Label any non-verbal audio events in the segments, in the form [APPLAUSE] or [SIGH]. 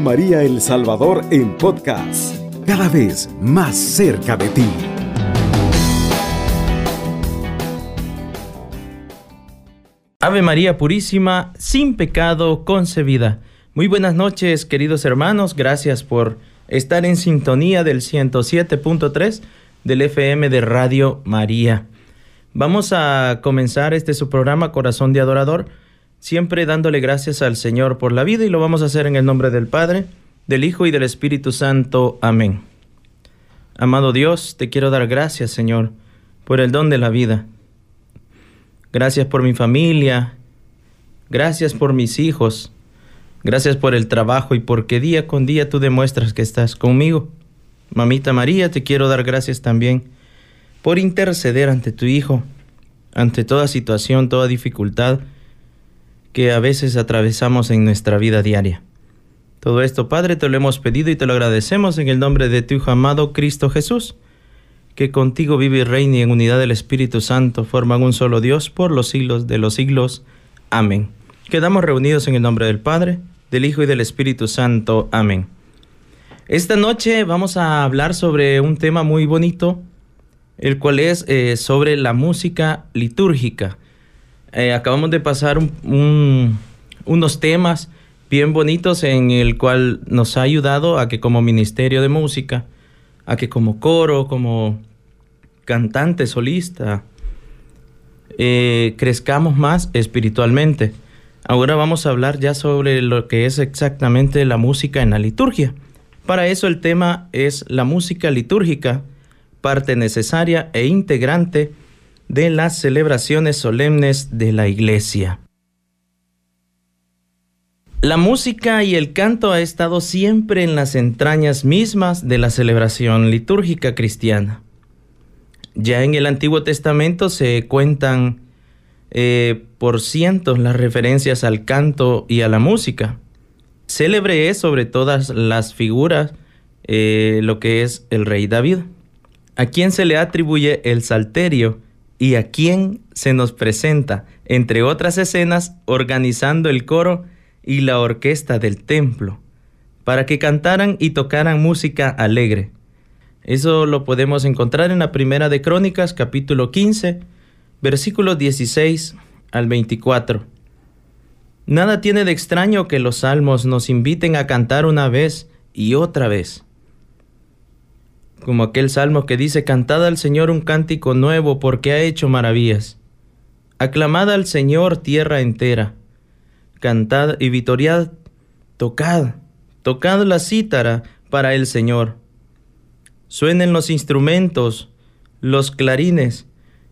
María El Salvador en podcast, cada vez más cerca de ti. Ave María Purísima, sin pecado concebida. Muy buenas noches, queridos hermanos. Gracias por estar en sintonía del 107.3 del FM de Radio María. Vamos a comenzar este su programa Corazón de Adorador siempre dándole gracias al Señor por la vida y lo vamos a hacer en el nombre del Padre, del Hijo y del Espíritu Santo. Amén. Amado Dios, te quiero dar gracias, Señor, por el don de la vida. Gracias por mi familia, gracias por mis hijos, gracias por el trabajo y porque día con día tú demuestras que estás conmigo. Mamita María, te quiero dar gracias también por interceder ante tu Hijo, ante toda situación, toda dificultad, que a veces atravesamos en nuestra vida diaria. Todo esto, Padre, te lo hemos pedido y te lo agradecemos en el nombre de tu amado Cristo Jesús, que contigo vive y reina en unidad del Espíritu Santo forman un solo Dios por los siglos de los siglos. Amén. Quedamos reunidos en el nombre del Padre, del Hijo y del Espíritu Santo. Amén. Esta noche vamos a hablar sobre un tema muy bonito, el cual es eh, sobre la música litúrgica. Eh, acabamos de pasar unos temas bien bonitos en el cual nos ha ayudado a que como ministerio de música, a que como coro, como cantante solista, eh, crezcamos más espiritualmente. Ahora vamos a hablar ya sobre lo que es exactamente la música en la liturgia. Para eso el tema es la música litúrgica, parte necesaria e integrante de las celebraciones solemnes de la Iglesia. La música y el canto ha estado siempre en las entrañas mismas de la celebración litúrgica cristiana. Ya en el Antiguo Testamento se cuentan eh, por cientos las referencias al canto y a la música. Célebre es sobre todas las figuras eh, lo que es el rey David, a quien se le atribuye el salterio y a quien se nos presenta, entre otras escenas, organizando el coro y la orquesta del templo, para que cantaran y tocaran música alegre. Eso lo podemos encontrar en la primera de Crónicas, capítulo 15, versículos 16 al 24. Nada tiene de extraño que los salmos nos inviten a cantar una vez y otra vez como aquel salmo que dice, Cantad al Señor un cántico nuevo porque ha hecho maravillas. Aclamad al Señor tierra entera. Cantad y vitoriad, tocad, tocad la cítara para el Señor. Suenen los instrumentos, los clarines,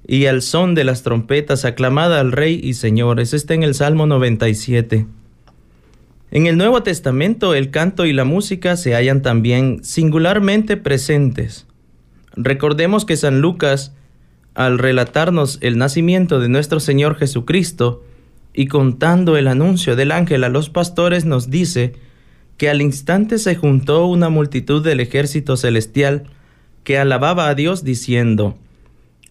y al son de las trompetas aclamad al Rey y Señor. Eso está en el Salmo 97. En el Nuevo Testamento el canto y la música se hallan también singularmente presentes. Recordemos que San Lucas, al relatarnos el nacimiento de nuestro Señor Jesucristo y contando el anuncio del ángel a los pastores, nos dice que al instante se juntó una multitud del ejército celestial que alababa a Dios diciendo,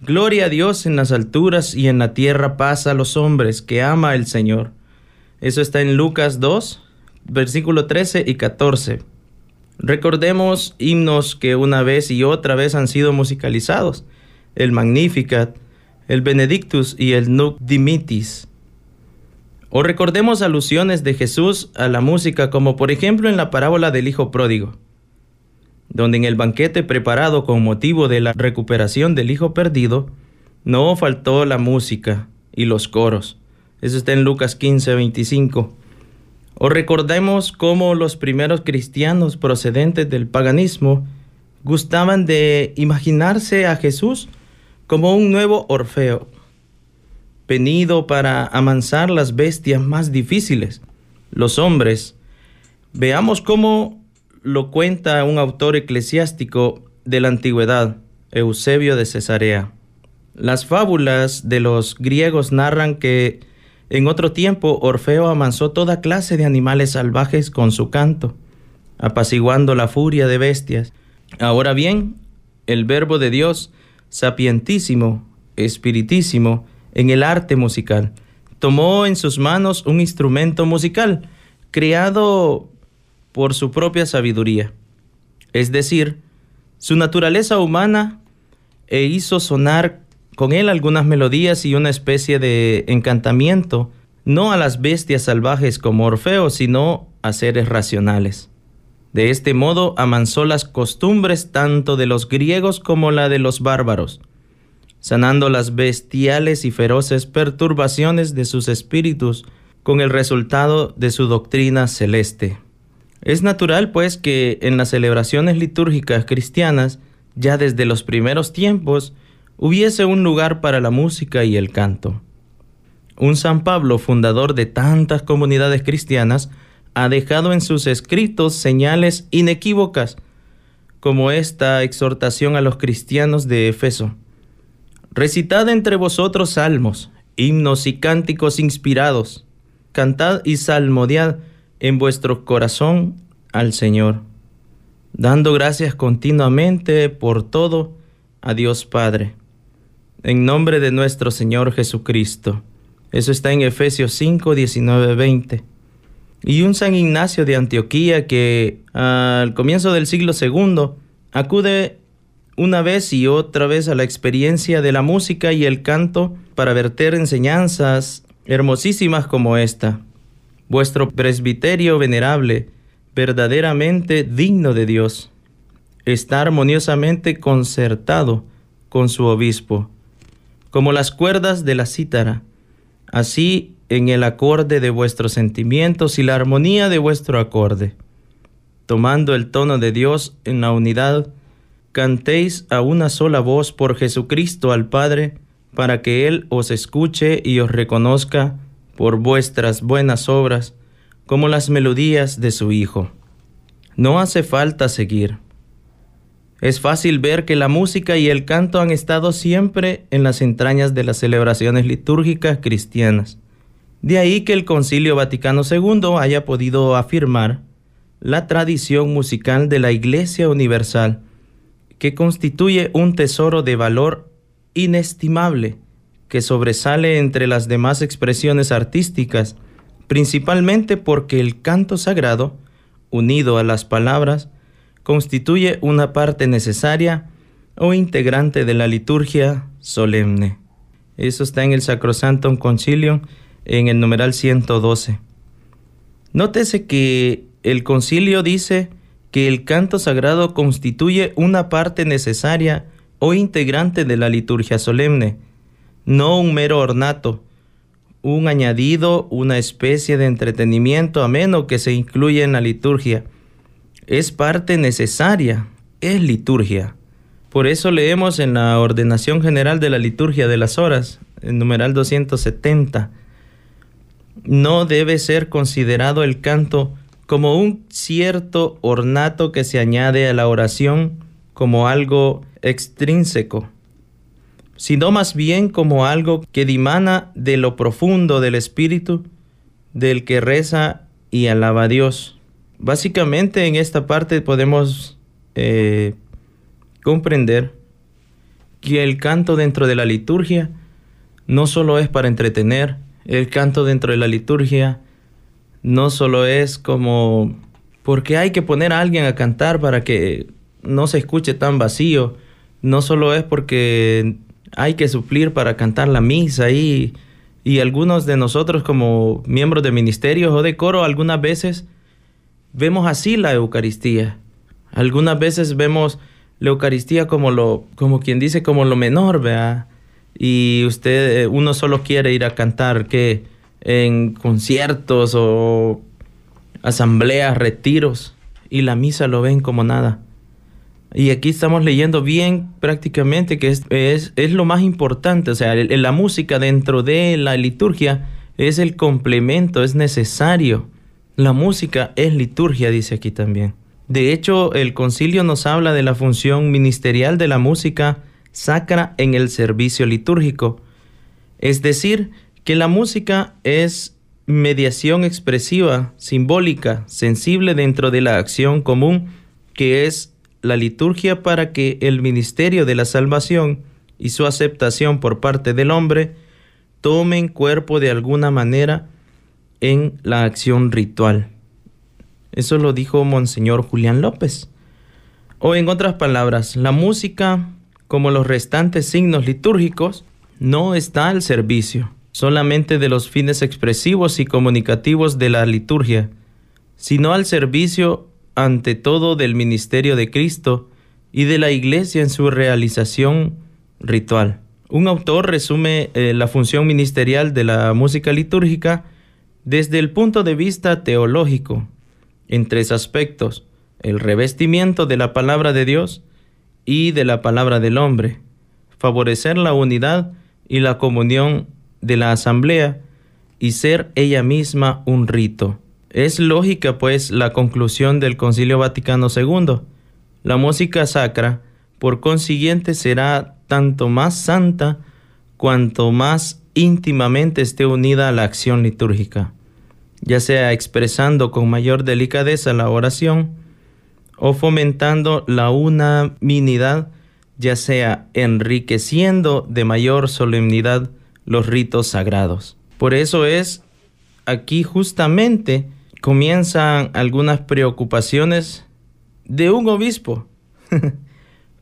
Gloria a Dios en las alturas y en la tierra paz a los hombres que ama el Señor. Eso está en Lucas 2, versículo 13 y 14. Recordemos himnos que una vez y otra vez han sido musicalizados, el Magnificat, el Benedictus y el Nunc Dimitis. O recordemos alusiones de Jesús a la música, como por ejemplo en la parábola del Hijo Pródigo, donde en el banquete preparado con motivo de la recuperación del Hijo Perdido, no faltó la música y los coros. Eso está en Lucas 15, 25. O recordemos cómo los primeros cristianos procedentes del paganismo gustaban de imaginarse a Jesús como un nuevo Orfeo, venido para amansar las bestias más difíciles, los hombres. Veamos cómo lo cuenta un autor eclesiástico de la antigüedad, Eusebio de Cesarea. Las fábulas de los griegos narran que en otro tiempo, Orfeo amansó toda clase de animales salvajes con su canto, apaciguando la furia de bestias. Ahora bien, el verbo de Dios, sapientísimo, espiritísimo, en el arte musical, tomó en sus manos un instrumento musical, creado por su propia sabiduría, es decir, su naturaleza humana e hizo sonar con él algunas melodías y una especie de encantamiento, no a las bestias salvajes como Orfeo, sino a seres racionales. De este modo amansó las costumbres tanto de los griegos como la de los bárbaros, sanando las bestiales y feroces perturbaciones de sus espíritus con el resultado de su doctrina celeste. Es natural, pues, que en las celebraciones litúrgicas cristianas, ya desde los primeros tiempos, hubiese un lugar para la música y el canto. Un San Pablo, fundador de tantas comunidades cristianas, ha dejado en sus escritos señales inequívocas, como esta exhortación a los cristianos de Efeso. Recitad entre vosotros salmos, himnos y cánticos inspirados. Cantad y salmodiad en vuestro corazón al Señor, dando gracias continuamente por todo a Dios Padre, en nombre de nuestro Señor Jesucristo. Eso está en Efesios 5, 19, 20 y un San Ignacio de Antioquía que al comienzo del siglo II acude una vez y otra vez a la experiencia de la música y el canto para verter enseñanzas hermosísimas como esta. Vuestro presbiterio venerable, verdaderamente digno de Dios, está armoniosamente concertado con su obispo, como las cuerdas de la cítara. Así en el acorde de vuestros sentimientos y la armonía de vuestro acorde. Tomando el tono de Dios en la unidad, cantéis a una sola voz por Jesucristo al Padre, para que Él os escuche y os reconozca por vuestras buenas obras, como las melodías de su Hijo. No hace falta seguir. Es fácil ver que la música y el canto han estado siempre en las entrañas de las celebraciones litúrgicas cristianas. De ahí que el Concilio Vaticano II haya podido afirmar la tradición musical de la Iglesia Universal, que constituye un tesoro de valor inestimable que sobresale entre las demás expresiones artísticas, principalmente porque el canto sagrado, unido a las palabras, constituye una parte necesaria o integrante de la liturgia solemne. Eso está en el Sacrosantum Concilium en el numeral 112. Nótese que el concilio dice que el canto sagrado constituye una parte necesaria o integrante de la liturgia solemne, no un mero ornato, un añadido, una especie de entretenimiento ameno que se incluye en la liturgia. Es parte necesaria, es liturgia. Por eso leemos en la ordenación general de la liturgia de las horas, el numeral 270, no debe ser considerado el canto como un cierto ornato que se añade a la oración como algo extrínseco, sino más bien como algo que dimana de lo profundo del espíritu del que reza y alaba a Dios. Básicamente en esta parte podemos eh, comprender que el canto dentro de la liturgia no solo es para entretener, el canto dentro de la liturgia no solo es como porque hay que poner a alguien a cantar para que no se escuche tan vacío, no solo es porque hay que suplir para cantar la misa y, y algunos de nosotros como miembros de ministerios o de coro algunas veces vemos así la Eucaristía. Algunas veces vemos la Eucaristía como lo como quien dice como lo menor, ¿verdad? y usted, eh, uno solo quiere ir a cantar que en conciertos o asambleas, retiros, y la misa lo ven como nada. Y aquí estamos leyendo bien prácticamente que es, es, es lo más importante, o sea, la música dentro de la liturgia es el complemento, es necesario. La música es liturgia, dice aquí también. De hecho, el concilio nos habla de la función ministerial de la música sacra en el servicio litúrgico. Es decir, que la música es mediación expresiva, simbólica, sensible dentro de la acción común que es la liturgia para que el ministerio de la salvación y su aceptación por parte del hombre tomen cuerpo de alguna manera en la acción ritual. Eso lo dijo Monseñor Julián López. O en otras palabras, la música, como los restantes signos litúrgicos, no está al servicio solamente de los fines expresivos y comunicativos de la liturgia, sino al servicio ante todo del ministerio de Cristo y de la Iglesia en su realización ritual. Un autor resume eh, la función ministerial de la música litúrgica desde el punto de vista teológico, en tres aspectos, el revestimiento de la palabra de Dios y de la palabra del hombre, favorecer la unidad y la comunión de la asamblea y ser ella misma un rito. Es lógica, pues, la conclusión del Concilio Vaticano II. La música sacra, por consiguiente, será tanto más santa cuanto más íntimamente esté unida a la acción litúrgica, ya sea expresando con mayor delicadeza la oración o fomentando la unanimidad, ya sea enriqueciendo de mayor solemnidad los ritos sagrados. Por eso es aquí justamente comienzan algunas preocupaciones de un obispo. [LAUGHS]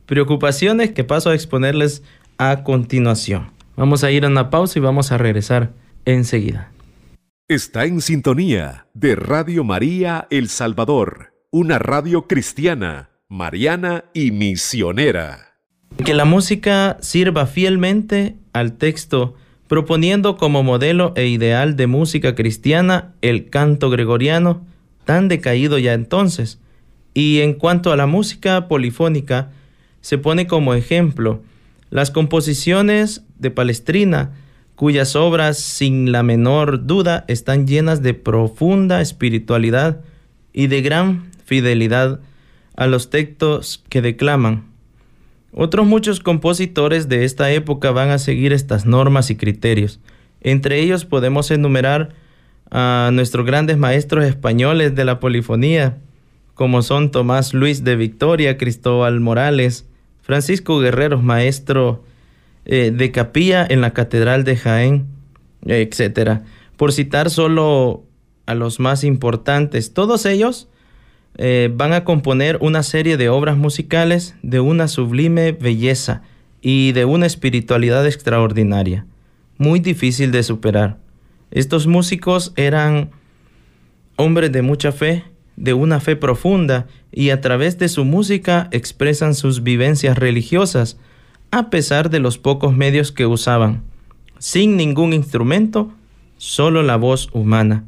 preocupaciones que paso a exponerles a continuación. Vamos a ir a una pausa y vamos a regresar enseguida. Está en sintonía de Radio María El Salvador, una radio cristiana, mariana y misionera. Que la música sirva fielmente al texto proponiendo como modelo e ideal de música cristiana el canto gregoriano, tan decaído ya entonces. Y en cuanto a la música polifónica, se pone como ejemplo las composiciones de Palestrina, cuyas obras sin la menor duda están llenas de profunda espiritualidad y de gran fidelidad a los textos que declaman. Otros muchos compositores de esta época van a seguir estas normas y criterios. Entre ellos podemos enumerar a nuestros grandes maestros españoles de la polifonía, como son Tomás Luis de Victoria, Cristóbal Morales, Francisco Guerrero, maestro eh, de capilla en la Catedral de Jaén, etc. Por citar solo a los más importantes, todos ellos eh, van a componer una serie de obras musicales de una sublime belleza y de una espiritualidad extraordinaria, muy difícil de superar. Estos músicos eran hombres de mucha fe, de una fe profunda, y a través de su música expresan sus vivencias religiosas, a pesar de los pocos medios que usaban, sin ningún instrumento, solo la voz humana,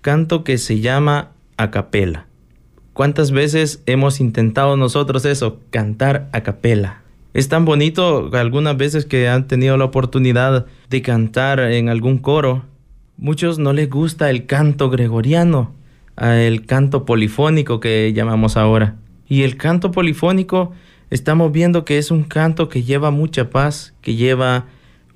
canto que se llama a capela. ¿Cuántas veces hemos intentado nosotros eso, cantar a capela? Es tan bonito algunas veces que han tenido la oportunidad de cantar en algún coro. Muchos no les gusta el canto gregoriano, el canto polifónico que llamamos ahora. Y el canto polifónico estamos viendo que es un canto que lleva mucha paz, que lleva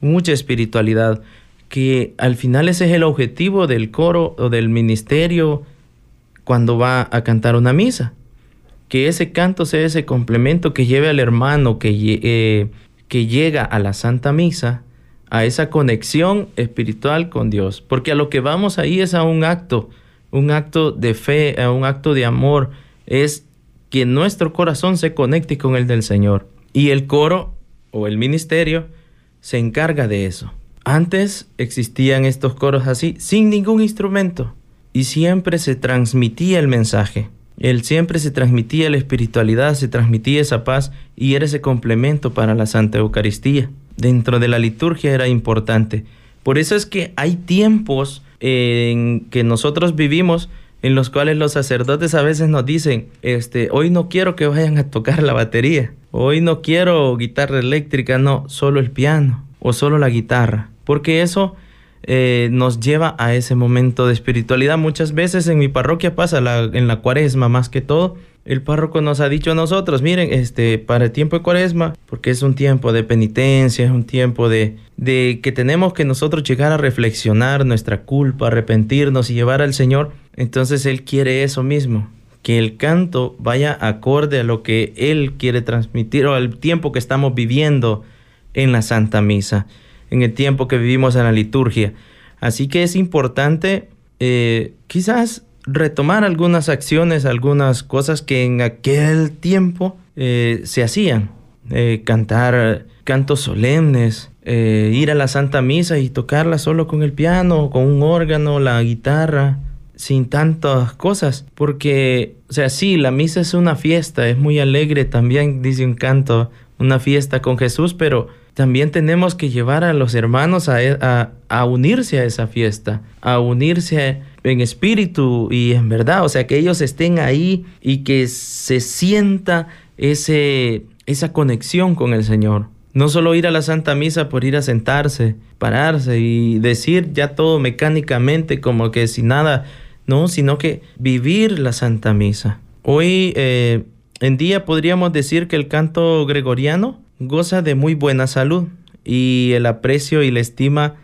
mucha espiritualidad, que al final ese es el objetivo del coro o del ministerio cuando va a cantar una misa. Que ese canto sea ese complemento que lleve al hermano que, eh, que llega a la Santa Misa a esa conexión espiritual con Dios. Porque a lo que vamos ahí es a un acto, un acto de fe, a un acto de amor. Es que nuestro corazón se conecte con el del Señor. Y el coro o el ministerio se encarga de eso. Antes existían estos coros así, sin ningún instrumento y siempre se transmitía el mensaje. Él siempre se transmitía la espiritualidad, se transmitía esa paz y era ese complemento para la Santa Eucaristía. Dentro de la liturgia era importante. Por eso es que hay tiempos en que nosotros vivimos en los cuales los sacerdotes a veces nos dicen, este, hoy no quiero que vayan a tocar la batería, hoy no quiero guitarra eléctrica, no, solo el piano o solo la guitarra, porque eso eh, nos lleva a ese momento de espiritualidad. Muchas veces en mi parroquia pasa en la cuaresma más que todo. El párroco nos ha dicho a nosotros, miren, este, para el tiempo de cuaresma, porque es un tiempo de penitencia, es un tiempo de, de que tenemos que nosotros llegar a reflexionar nuestra culpa, arrepentirnos y llevar al Señor. Entonces Él quiere eso mismo, que el canto vaya acorde a lo que Él quiere transmitir o al tiempo que estamos viviendo en la Santa Misa en el tiempo que vivimos en la liturgia. Así que es importante, eh, quizás retomar algunas acciones, algunas cosas que en aquel tiempo eh, se hacían. Eh, cantar cantos solemnes, eh, ir a la Santa Misa y tocarla solo con el piano, con un órgano, la guitarra, sin tantas cosas. Porque, o sea, sí, la misa es una fiesta, es muy alegre también, dice un canto, una fiesta con Jesús, pero también tenemos que llevar a los hermanos a, e, a, unirse a esa fiesta, a unirse en espíritu y en verdad, o sea, que ellos estén ahí y que se sienta ese, esa conexión con el Señor. No solo ir a la Santa Misa por ir a sentarse, pararse y decir ya todo mecánicamente como que sin nada, no, sino que vivir la Santa Misa. Hoy eh, en día podríamos decir que el canto gregoriano goza de muy buena salud y el aprecio y la estima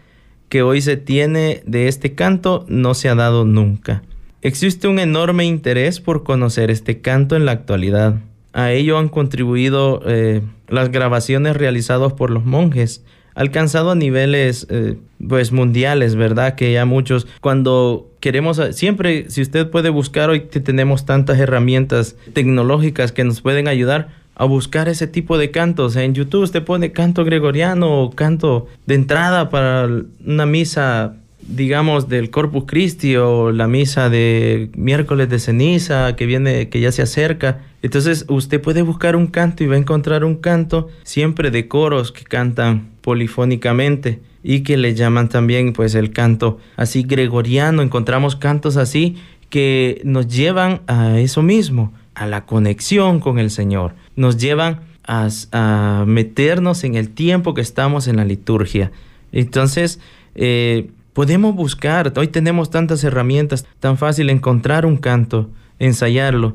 que hoy se tiene de este canto no se ha dado nunca. Existe un enorme interés por conocer este canto en la actualidad. A ello han contribuido eh, las grabaciones realizadas por los monjes, alcanzado a niveles eh, pues mundiales, ¿verdad? Que ya muchos cuando queremos siempre si usted puede buscar hoy tenemos tantas herramientas tecnológicas que nos pueden ayudar, a buscar ese tipo de cantos. En YouTube usted pone canto gregoriano o canto de entrada para una misa, digamos, del Corpus Christi o la misa de miércoles de ceniza que viene, que ya se acerca. Entonces usted puede buscar un canto y va a encontrar un canto siempre de coros que cantan polifónicamente y que le llaman también pues el canto así gregoriano. Encontramos cantos así que nos llevan a eso mismo, a la conexión con el Señor nos llevan a, meternos en el tiempo que estamos en la liturgia. Entonces, eh, podemos buscar, hoy tenemos tantas herramientas, tan fácil encontrar un canto, ensayarlo.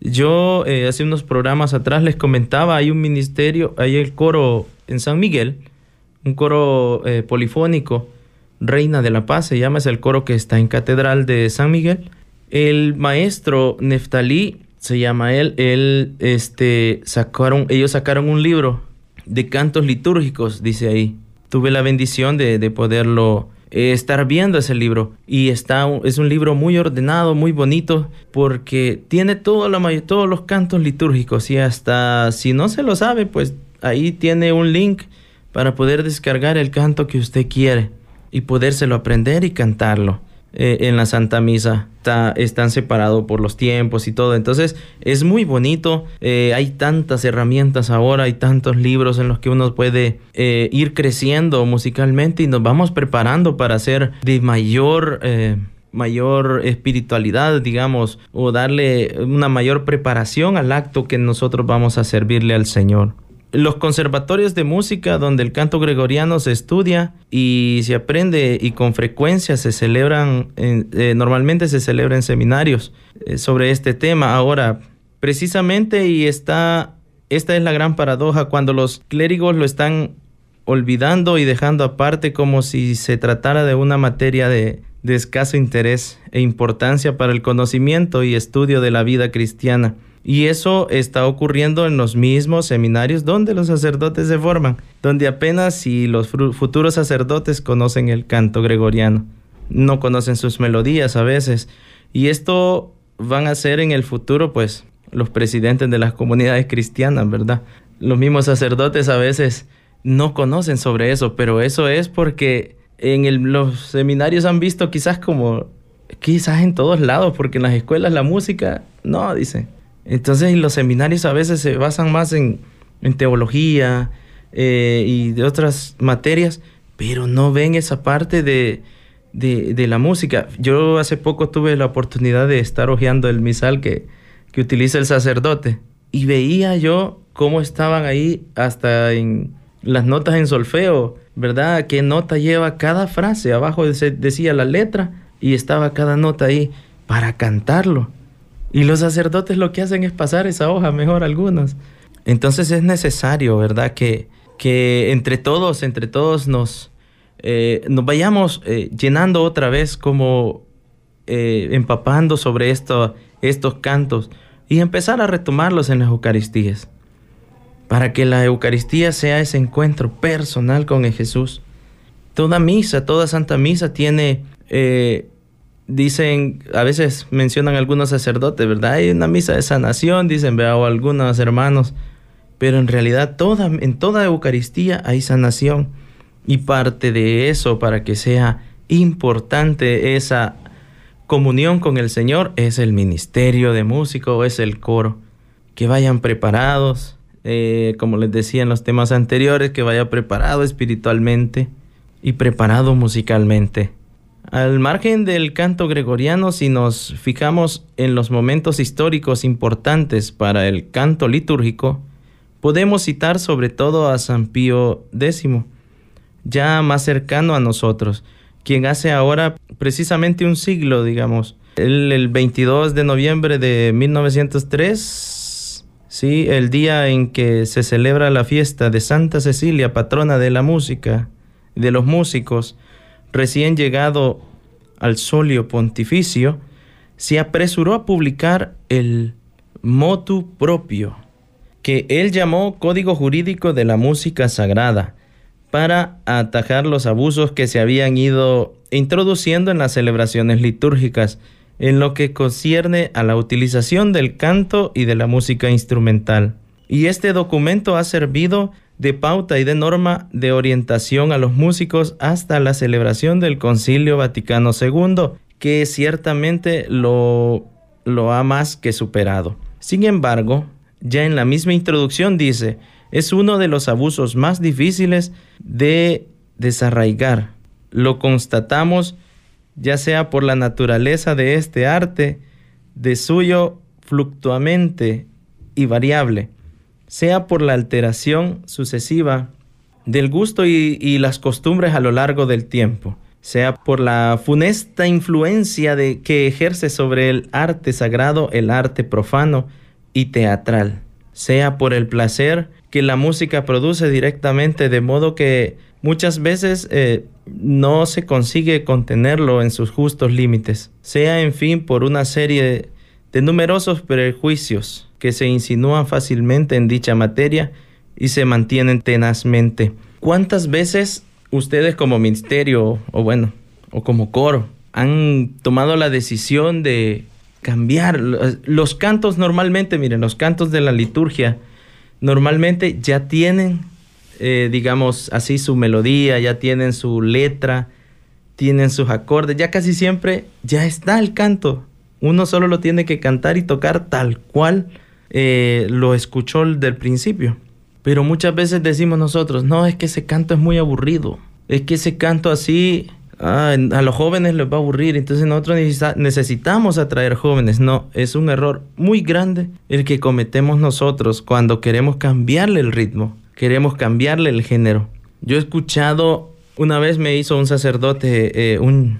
Yo eh, hace unos programas atrás les comentaba, hay un ministerio, hay el coro en San Miguel, un coro eh, polifónico, Reina de la Paz, se llama, es el coro que está en Catedral de San Miguel. El maestro Neftalí se llama él, él, este, sacaron, ellos sacaron un libro de cantos litúrgicos, dice ahí. Tuve la bendición de, poderlo eh, estar viendo ese libro y está, es un libro muy ordenado, muy bonito, porque tiene todo la, todos los cantos litúrgicos y hasta si no se lo sabe, pues ahí tiene un link para poder descargar el canto que usted quiere y podérselo aprender y cantarlo. Eh, en la Santa Misa. Está, están separados por los tiempos y todo. Entonces es muy bonito. Eh, hay tantas herramientas ahora, hay tantos libros en los que uno puede eh, ir creciendo musicalmente y nos vamos preparando para ser de mayor mayor espiritualidad, digamos, o darle una mayor preparación al acto que nosotros vamos a servirle al Señor los conservatorios de música donde el canto gregoriano se estudia y se aprende y con frecuencia se celebran, eh, normalmente se celebran seminarios eh, sobre este tema. Ahora, precisamente y está, esta es la gran paradoja, cuando los clérigos lo están olvidando y dejando aparte como si se tratara de una materia de, de escaso interés e importancia para el conocimiento y estudio de la vida cristiana. Y eso está ocurriendo en los mismos seminarios donde los sacerdotes se forman, donde apenas si los futuros sacerdotes conocen el canto gregoriano, no conocen sus melodías a veces. Y esto van a ser en el futuro, pues, los presidentes de las comunidades cristianas, ¿verdad? Los mismos sacerdotes a veces no conocen sobre eso, pero eso es porque en los seminarios han visto quizás como, quizás en todos lados, porque en las escuelas la música, no, dicen entonces, los seminarios a veces se basan más en, teología eh, y de otras materias, pero no ven esa parte de, la música. Yo hace poco tuve la oportunidad de estar hojeando el misal que, que utiliza el sacerdote y veía yo cómo estaban ahí hasta en las notas en solfeo, ¿verdad? ¿Qué nota lleva cada frase? Abajo decía la letra y estaba cada nota ahí para cantarlo. Y los sacerdotes lo que hacen es pasar esa hoja mejor algunos. Entonces es necesario, ¿verdad? Que, que entre todos, entre todos nos, eh, nos vayamos eh, llenando otra vez como eh, empapando sobre esto, estos cantos y empezar a retomarlos en las Eucaristías. Para que la Eucaristía sea ese encuentro personal con Jesús. Toda misa, toda santa misa tiene dicen, a veces mencionan algunos sacerdotes, ¿verdad? Hay una misa de sanación, dicen, vea, o algunos hermanos, pero en realidad toda, en toda Eucaristía hay sanación y parte de eso para que sea importante esa comunión con el Señor es el ministerio de músico, es el coro. Que vayan preparados, eh, como les decía en los temas anteriores, que vaya preparado espiritualmente y preparado musicalmente. Al margen del canto gregoriano, si nos fijamos en los momentos históricos importantes para el canto litúrgico, podemos citar sobre todo a San Pío X, ya más cercano a nosotros, quien hace ahora precisamente un siglo, digamos, el, el 22 de noviembre de 1903, sí, el día en que se celebra la fiesta de Santa Cecilia, patrona de la música, de los músicos, recién llegado al solio pontificio, se apresuró a publicar el motu propio, que él llamó Código Jurídico de la Música Sagrada, para atajar los abusos que se habían ido introduciendo en las celebraciones litúrgicas en lo que concierne a la utilización del canto y de la música instrumental. Y este documento ha servido de pauta y de norma de orientación a los músicos hasta la celebración del Concilio Vaticano II, que ciertamente lo, lo ha más que superado. Sin embargo, ya en la misma introducción dice, es uno de los abusos más difíciles de desarraigar. Lo constatamos ya sea por la naturaleza de este arte, de suyo fluctuamente y variable, sea por la alteración sucesiva del gusto y, las costumbres a lo largo del tiempo, sea por la funesta influencia de, que ejerce sobre el arte sagrado, el arte profano y teatral, sea por el placer que la música produce directamente, de modo que muchas veces eh, no se consigue contenerlo en sus justos límites, sea en fin por una serie de numerosos prejuicios que se insinúan fácilmente en dicha materia y se mantienen tenazmente. ¿Cuántas veces ustedes como ministerio o bueno, o como coro han tomado la decisión de cambiar los cantos normalmente, miren, los cantos de la liturgia normalmente ya tienen, eh, digamos así, su melodía, ya tienen su letra, tienen sus acordes, ya casi siempre ya está el canto. Uno solo lo tiene que cantar y tocar tal cual eh, lo escuchó del principio. Pero muchas veces decimos nosotros, no, es que ese canto es muy aburrido. Es que ese canto así ah, a los jóvenes les va a aburrir, entonces nosotros necesitamos atraer jóvenes. No, es un error muy grande el que cometemos nosotros cuando queremos cambiarle el ritmo, queremos cambiarle el género. Yo he escuchado, una vez me hizo un sacerdote eh, un,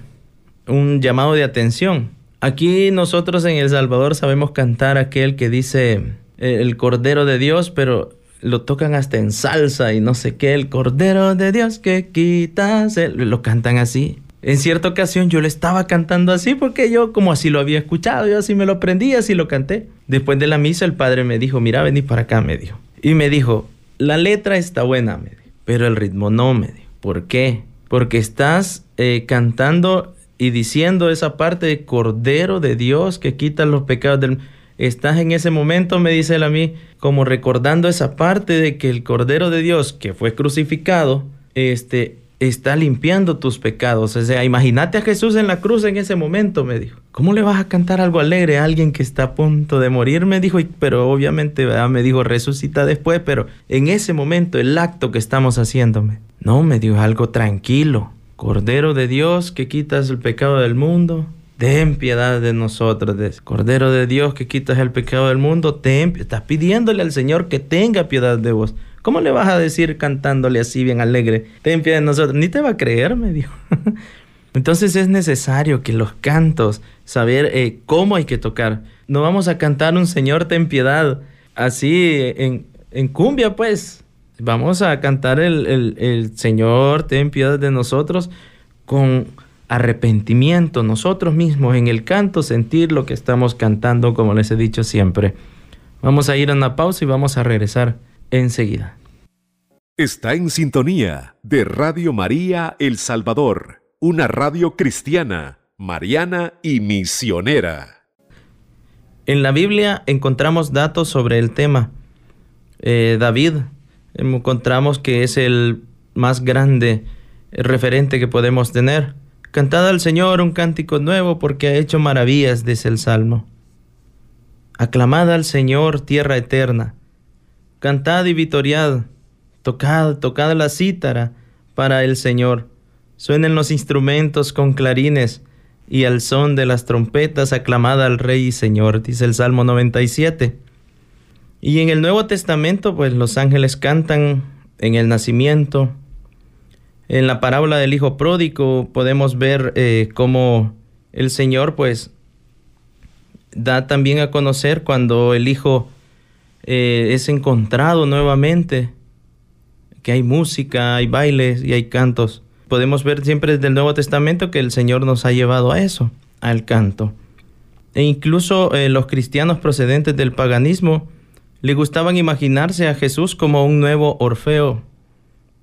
un llamado de atención. Aquí nosotros en El Salvador sabemos cantar aquel que dice eh, el Cordero de Dios, pero lo tocan hasta en salsa y no sé qué, el Cordero de Dios que quitas, lo cantan así. En cierta ocasión yo le estaba cantando así porque yo como así lo había escuchado, yo así me lo aprendí, así lo canté. Después de la misa el padre me dijo, mira, vení para acá, me dijo. Y me dijo, la letra está buena, me dijo, pero el ritmo no, me dijo. ¿Por qué? Porque estás eh, cantando y diciendo esa parte de Cordero de Dios que quita los pecados del Estás en ese momento, me dice él a mí, como recordando esa parte de que el Cordero de Dios que fue crucificado, este, está limpiando tus pecados. O sea, imagínate a Jesús en la cruz en ese momento, me dijo. ¿Cómo le vas a cantar algo alegre a alguien que está a punto de morir? Me dijo, pero obviamente me dijo, resucita después, pero en ese momento, el acto que estamos haciéndome. No, me dijo, algo tranquilo. Cordero de Dios que quitas el pecado del mundo, ten piedad de nosotros, Cordero de Dios que quitas el pecado del mundo, ten, estás pidiéndole al Señor que tenga piedad de vos. ¿Cómo le vas a decir cantándole así bien alegre, ten piedad de nosotros? Ni te va a creer, me dijo. [LAUGHS] Entonces es necesario que los cantos, saber eh, cómo hay que tocar. No vamos a cantar un Señor ten piedad así en, en cumbia, pues. Vamos a cantar el, el, el Señor ten piedad de nosotros con arrepentimiento nosotros mismos en el canto, sentir lo que estamos cantando, como les he dicho siempre. Vamos a ir a una pausa y vamos a regresar enseguida. Está en sintonía de Radio María El Salvador, una radio cristiana, mariana y misionera. En la Biblia encontramos datos sobre el tema. Eh, David, encontramos que es el más grande referente que podemos tener. Cantad al Señor un cántico nuevo porque ha hecho maravillas, dice el Salmo. Aclamad al Señor, tierra eterna. Cantad y vitoriad. Tocad, tocad la cítara para el Señor. Suenen los instrumentos con clarines y al son de las trompetas aclamad al Rey y Señor, dice el Salmo 97. Y en el Nuevo Testamento, pues los ángeles cantan en el nacimiento. En la parábola del Hijo Pródigo podemos ver eh, cómo el Señor, pues, da también a conocer cuando el Hijo eh, es encontrado nuevamente, que hay música, hay bailes y hay cantos. Podemos ver siempre desde el Nuevo Testamento que el Señor nos ha llevado a eso, al canto. E incluso eh, los cristianos procedentes del paganismo le gustaban imaginarse a Jesús como un nuevo Orfeo,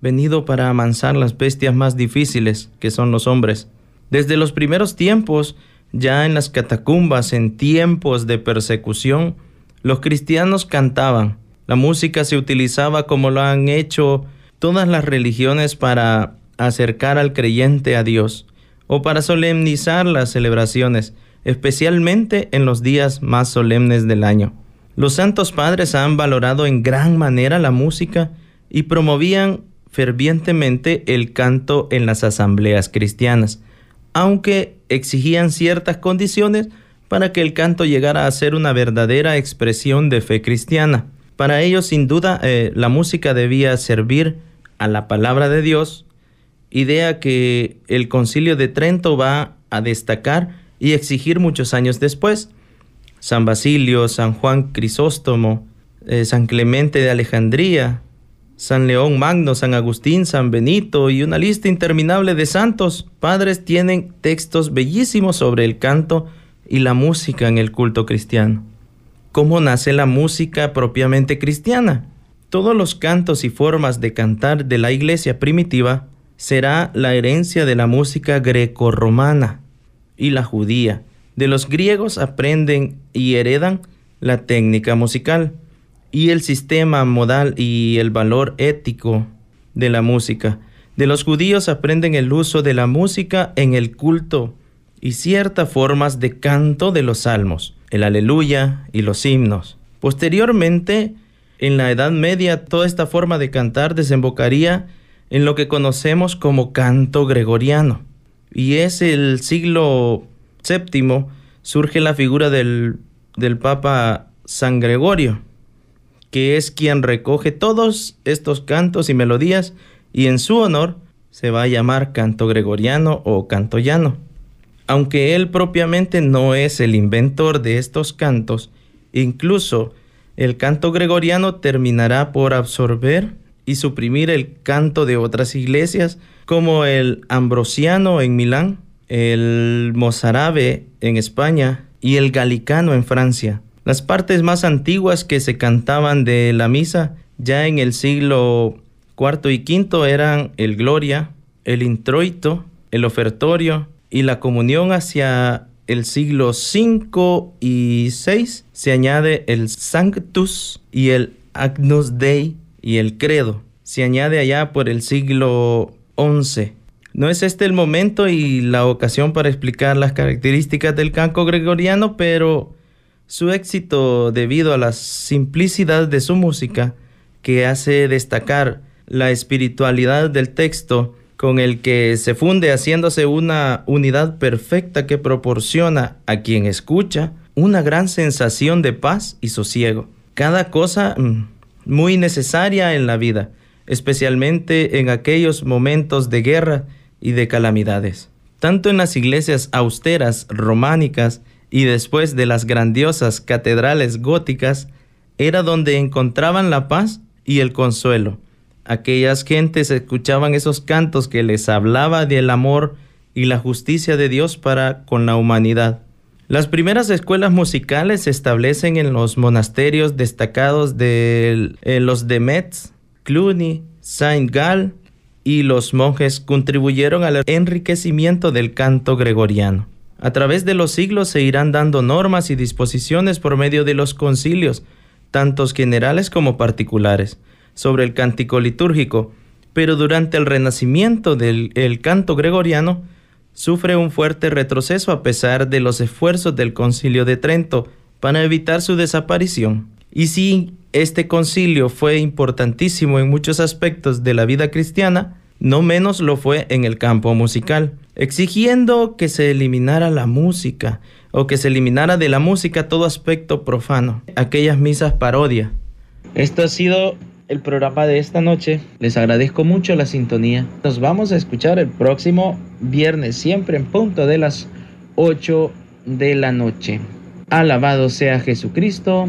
venido para amansar las bestias más difíciles que son los hombres. Desde los primeros tiempos, ya en las catacumbas, en tiempos de persecución, los cristianos cantaban. La música se utilizaba como lo han hecho todas las religiones para acercar al creyente a Dios o para solemnizar las celebraciones, especialmente en los días más solemnes del año. Los santos padres han valorado en gran manera la música y promovían fervientemente el canto en las asambleas cristianas aunque exigían ciertas condiciones para que el canto llegara a ser una verdadera expresión de fe cristiana. Para ellos, sin duda, eh, la música debía servir a la palabra de Dios, idea que el concilio de Trento va a destacar y exigir muchos años después. San Basilio, San Juan Crisóstomo, eh, San Clemente de Alejandría, San León Magno, San Agustín, San Benito y una lista interminable de santos padres tienen textos bellísimos sobre el canto y la música en el culto cristiano. ¿Cómo nace la música propiamente cristiana? Todos los cantos y formas de cantar de la iglesia primitiva será la herencia de la música grecorromana y la judía. De los griegos aprenden y heredan la técnica musical y el sistema modal y el valor ético de la música. De los judíos aprenden el uso de la música en el culto y ciertas formas de canto de los salmos, el aleluya y los himnos. Posteriormente, en la Edad Media, toda esta forma de cantar desembocaría en lo que conocemos como canto gregoriano. Y es el siglo VII surge la figura del, del Papa San Gregorio, que es quien recoge todos estos cantos y melodías y en su honor se va a llamar canto gregoriano o canto llano. Aunque él propiamente no es el inventor de estos cantos, incluso el canto gregoriano terminará por absorber y suprimir el canto de otras iglesias como el ambrosiano en Milán, el mozárabe en España y el galicano en Francia. Las partes más antiguas que se cantaban de la misa ya en el siglo IV y V eran el Gloria, el Introito, el Ofertorio y la comunión hacia el siglo V y VI se añade el Sanctus y el Agnus Dei y el Credo. Se añade allá por el siglo XI. No es este el momento y la ocasión para explicar las características del canto gregoriano, pero su éxito debido a la simplicidad de su música, que hace destacar la espiritualidad del texto con el que se funde haciéndose una unidad perfecta que proporciona a quien escucha una gran sensación de paz y sosiego. Cada cosa mm, muy necesaria en la vida, especialmente en aquellos momentos de guerra y de calamidades. Tanto en las iglesias austeras románicas y después de las grandiosas catedrales góticas, era donde encontraban la paz y el consuelo. Aquellas gentes escuchaban esos cantos que les hablaba del amor y la justicia de Dios para con la humanidad. Las primeras escuelas musicales se establecen en los monasterios destacados de los de Metz, Cluny, Saint Gall y los monjes contribuyeron al enriquecimiento del canto gregoriano. A través de los siglos se irán dando normas y disposiciones por medio de los concilios, tantos generales como particulares, sobre el cántico litúrgico, pero durante el renacimiento del el canto gregoriano sufre un fuerte retroceso a pesar de los esfuerzos del concilio de Trento para evitar su desaparición. Y si este concilio fue importantísimo en muchos aspectos de la vida cristiana, no menos lo fue en el campo musical, exigiendo que se eliminara la música o que se eliminara de la música todo aspecto profano, aquellas misas parodia. Esto ha sido el programa de esta noche. Les agradezco mucho la sintonía. Nos vamos a escuchar el próximo viernes, siempre en punto de las 8 de la noche. Alabado sea Jesucristo,